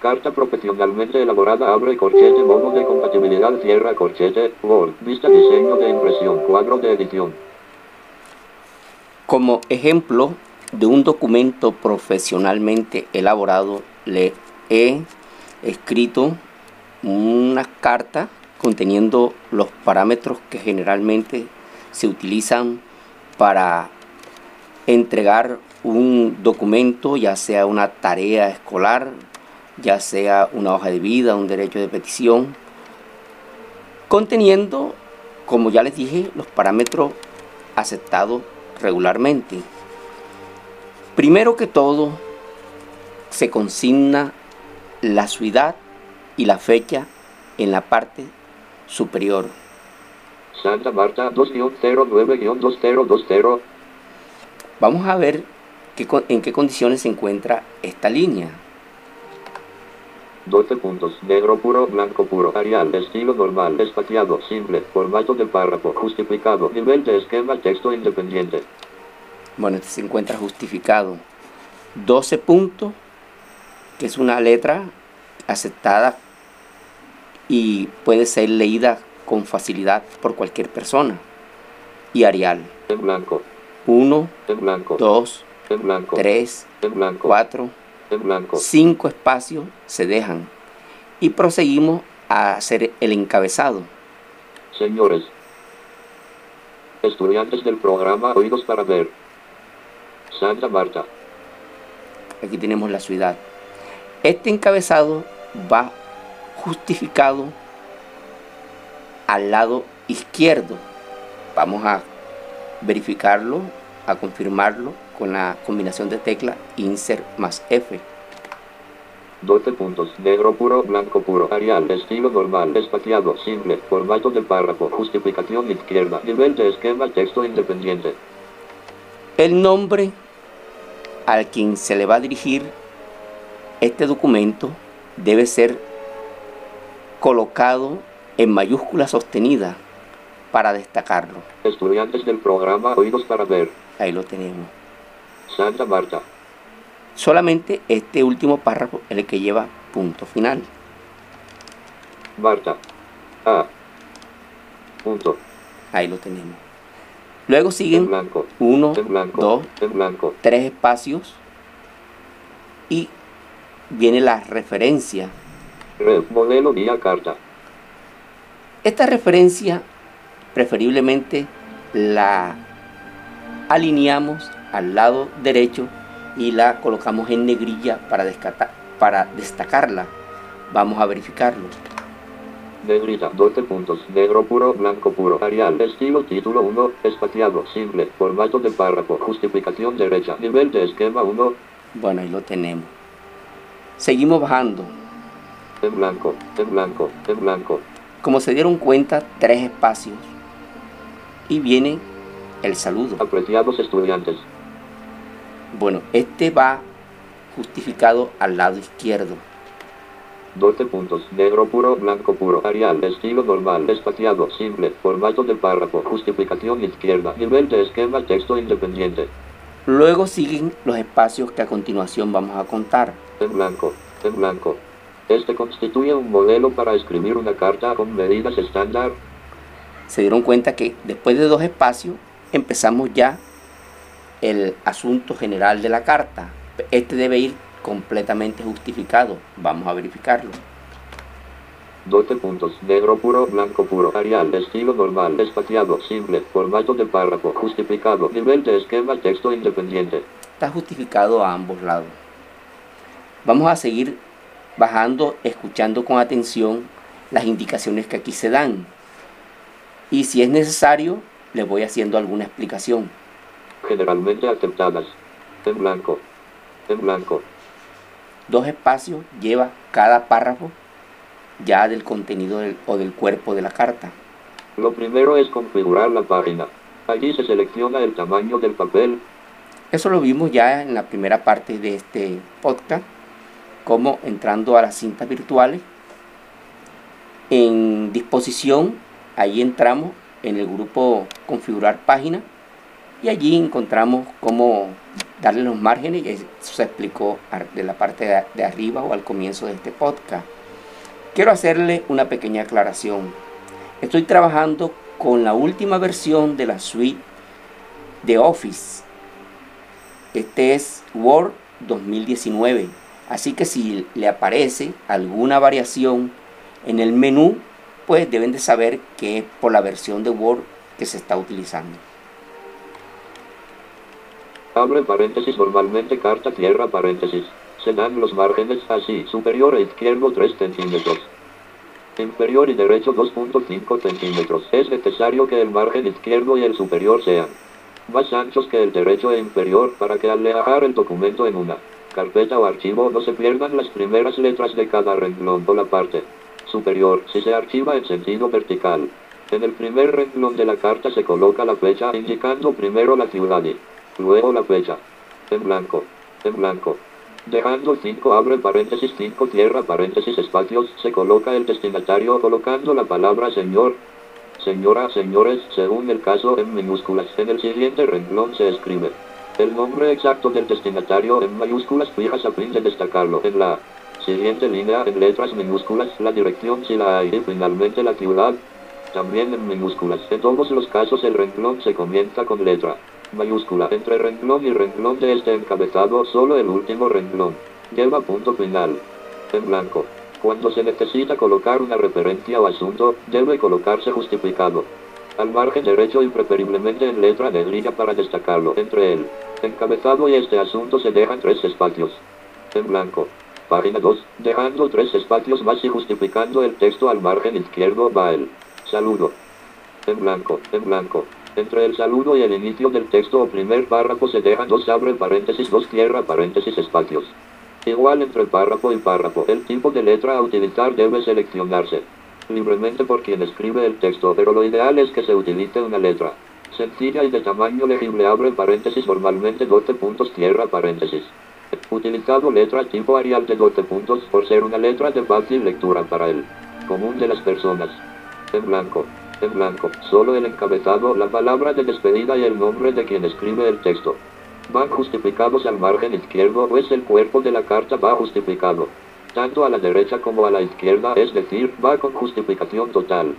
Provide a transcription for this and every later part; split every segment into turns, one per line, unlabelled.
Carta profesionalmente elaborada abre corchete modo de compatibilidad cierra corchete Word vista diseño de impresión cuadro de edición.
Como ejemplo de un documento profesionalmente elaborado, le he escrito una carta conteniendo los parámetros que generalmente se utilizan para entregar un documento, ya sea una tarea escolar, ya sea una hoja de vida, un derecho de petición, conteniendo, como ya les dije, los parámetros aceptados regularmente. Primero que todo, se consigna la ciudad y la fecha en la parte superior.
Santa Marta 2-09-2020
Vamos a ver qué en qué condiciones se encuentra esta línea.
12 puntos. Negro puro blanco puro. Arial estilo normal espaciado simple. Formato del párrafo justificado. Nivel de esquema texto independiente.
Bueno, este se encuentra justificado. 12 puntos, que es una letra aceptada y puede ser leída con facilidad por cualquier persona. Y Arial.
en blanco.
1,
en blanco.
2,
en blanco.
3,
en blanco.
4,
en blanco
5 espacios se dejan. Y proseguimos a hacer el encabezado.
Señores, estudiantes del programa Oídos para Ver, Santa Marta,
Aquí tenemos la ciudad. Este encabezado va justificado al lado izquierdo. Vamos a verificarlo, a confirmarlo con la combinación de tecla Insert más F.
12 puntos, negro puro, blanco puro, Arial, estilo normal, espaciado, simple, formato del párrafo, justificación izquierda, nivel de esquema texto independiente,
El nombre al quien se le va a dirigir este documento debe ser colocado en mayúscula sostenida para destacarlo.
estudiantes del programa Oídos para Ver,
Ahí lo tenemos.
Santa Marta,
Solamente este último párrafo es el que lleva punto final.
Marta, A, punto,
Ahí lo tenemos. Luego
en
siguen
blanco,
uno,
blanco,
dos,
blanco,
tres espacios y viene la referencia.
red, modelo vía carta,
Esta referencia preferiblemente la alineamos al lado derecho y la colocamos en negrilla para, para destacarla. Vamos a verificarlo.
Negrita, 12 puntos, negro puro, blanco puro, Arial, estilo título 1, espaciado, simple, formato de párrafo, justificación derecha, nivel de esquema 1.
Bueno, ahí lo tenemos. Seguimos bajando.
En blanco, en blanco, en blanco.
Como se dieron cuenta, tres espacios. Y viene el saludo.
Apreciados estudiantes.
Bueno, este va justificado al lado izquierdo.
12 puntos, negro puro, blanco puro, Arial, estilo normal, espaciado, simple, formato de párrafo, justificación izquierda, nivel de esquema, texto independiente.
Luego siguen los espacios que a continuación vamos a contar.
En blanco, en blanco. Este constituye un modelo para escribir una carta con medidas estándar.
Se dieron cuenta que después de dos espacios empezamos ya el asunto general de la carta. Este debe ir completamente justificado. Vamos a verificarlo.
12 puntos, negro puro, blanco puro, Arial, estilo normal, espaciado, simple, formato de párrafo, justificado, nivel de esquema, texto independiente.
Está justificado a ambos lados. Vamos a seguir bajando, escuchando con atención las indicaciones que aquí se dan. Y si es necesario, le voy haciendo alguna explicación.
Generalmente aceptadas. En blanco. En blanco
dos espacios lleva cada párrafo ya del contenido o del cuerpo de la carta.
Lo primero es configurar la página. Allí se selecciona el tamaño del papel.
Eso lo vimos ya en la primera parte de este podcast, como entrando a las cintas virtuales. En disposición, ahí entramos en el grupo configurar página y allí encontramos cómo darle los márgenes y eso se explicó de la parte de arriba o al comienzo de este podcast. Quiero hacerle una pequeña aclaración. Estoy trabajando con la última versión de la suite de Office. Este es Word 2019. Así que si le aparece alguna variación en el menú, pues deben de saber que es por la versión de Word que se está utilizando.
Abre paréntesis normalmente carta tierra paréntesis. Se dan los márgenes así. Superior e izquierdo 3 centímetros. Inferior y derecho 2.5 centímetros. Es necesario que el margen izquierdo y el superior sean más anchos que el derecho e inferior para que al leer el documento en una carpeta o archivo no se pierdan las primeras letras de cada renglón o la parte superior si se archiva en sentido vertical. En el primer renglón de la carta se coloca la fecha indicando primero la ciudad y Luego la fecha. En blanco. En blanco. Dejando 5 abre paréntesis 5 tierra paréntesis espacios se coloca el destinatario colocando la palabra señor. Señora, señores, según el caso en minúsculas. En el siguiente renglón se escribe el nombre exacto del destinatario en mayúsculas fijas a fin de destacarlo. En la siguiente línea en letras minúsculas la dirección si la hay finalmente la ciudad. También en minúsculas. En todos los casos el renglón se comienza con letra mayúscula entre renglón y renglón de este encabezado solo el último renglón. Lleva punto final. En blanco. Cuando se necesita colocar una referencia o asunto, debe colocarse justificado. Al margen derecho y preferiblemente en letra negrilla para destacarlo. Entre el encabezado y este asunto se dejan tres espacios. En blanco. Página 2. Dejando tres espacios más y justificando el texto al margen izquierdo va el saludo. En blanco, en blanco. Entre el saludo y el inicio del texto o primer párrafo se dejan dos abre paréntesis, dos cierra paréntesis espacios. Igual entre párrafo y párrafo. El tipo de letra a utilizar debe seleccionarse libremente por quien escribe el texto, pero lo ideal es que se utilice una letra sencilla y de tamaño legible abre paréntesis normalmente 12 puntos cierra paréntesis. Utilizado letra tipo Arial de 12 puntos por ser una letra de fácil lectura para el común de las personas. En blanco en blanco, solo el encabezado, la palabra de despedida y el nombre de quien escribe el texto. Van justificados al margen izquierdo, pues el cuerpo de la carta va justificado. Tanto a la derecha como a la izquierda, es decir, va con justificación total.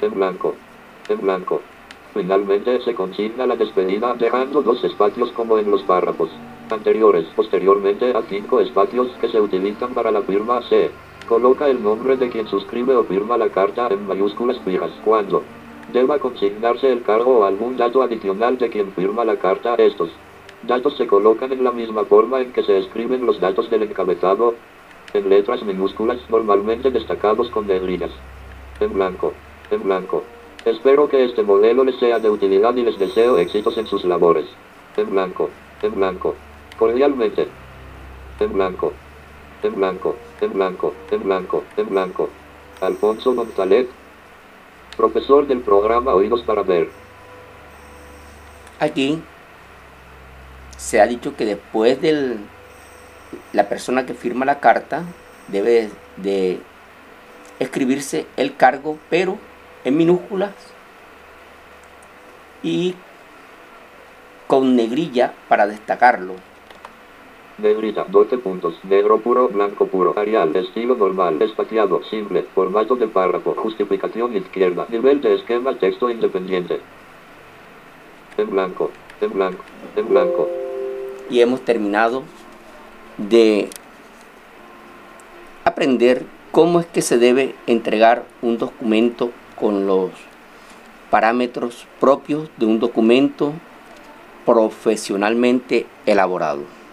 En blanco. En blanco. Finalmente se consigna la despedida dejando dos espacios como en los párrafos anteriores. Posteriormente a cinco espacios que se utilizan para la firma C. Coloca el nombre de quien suscribe o firma la carta en mayúsculas fijas cuando deba consignarse el cargo o algún dato adicional de quien firma la carta. Estos Datos se colocan en la misma forma en que se escriben los datos del encabezado, en letras minúsculas normalmente destacados con negrillas. En blanco, en blanco. Espero que este modelo les sea de utilidad y les deseo éxitos en sus labores. En blanco, en blanco. Cordialmente. En blanco, en blanco, en blanco, en blanco, en blanco. Alfonso González, profesor del programa Oídos para Ver.
Aquí se ha dicho que después de la persona que firma la carta debe de escribirse el cargo, pero en minúsculas y con negrilla para destacarlo.
Negrita, 12 puntos, negro puro, blanco puro, Arial, estilo normal, espaciado, simple, formato de párrafo, justificación izquierda, nivel de esquema, texto independiente. En blanco, en blanco, en blanco.
Y hemos terminado de aprender cómo es que se debe entregar un documento con los parámetros propios de un documento profesionalmente elaborado.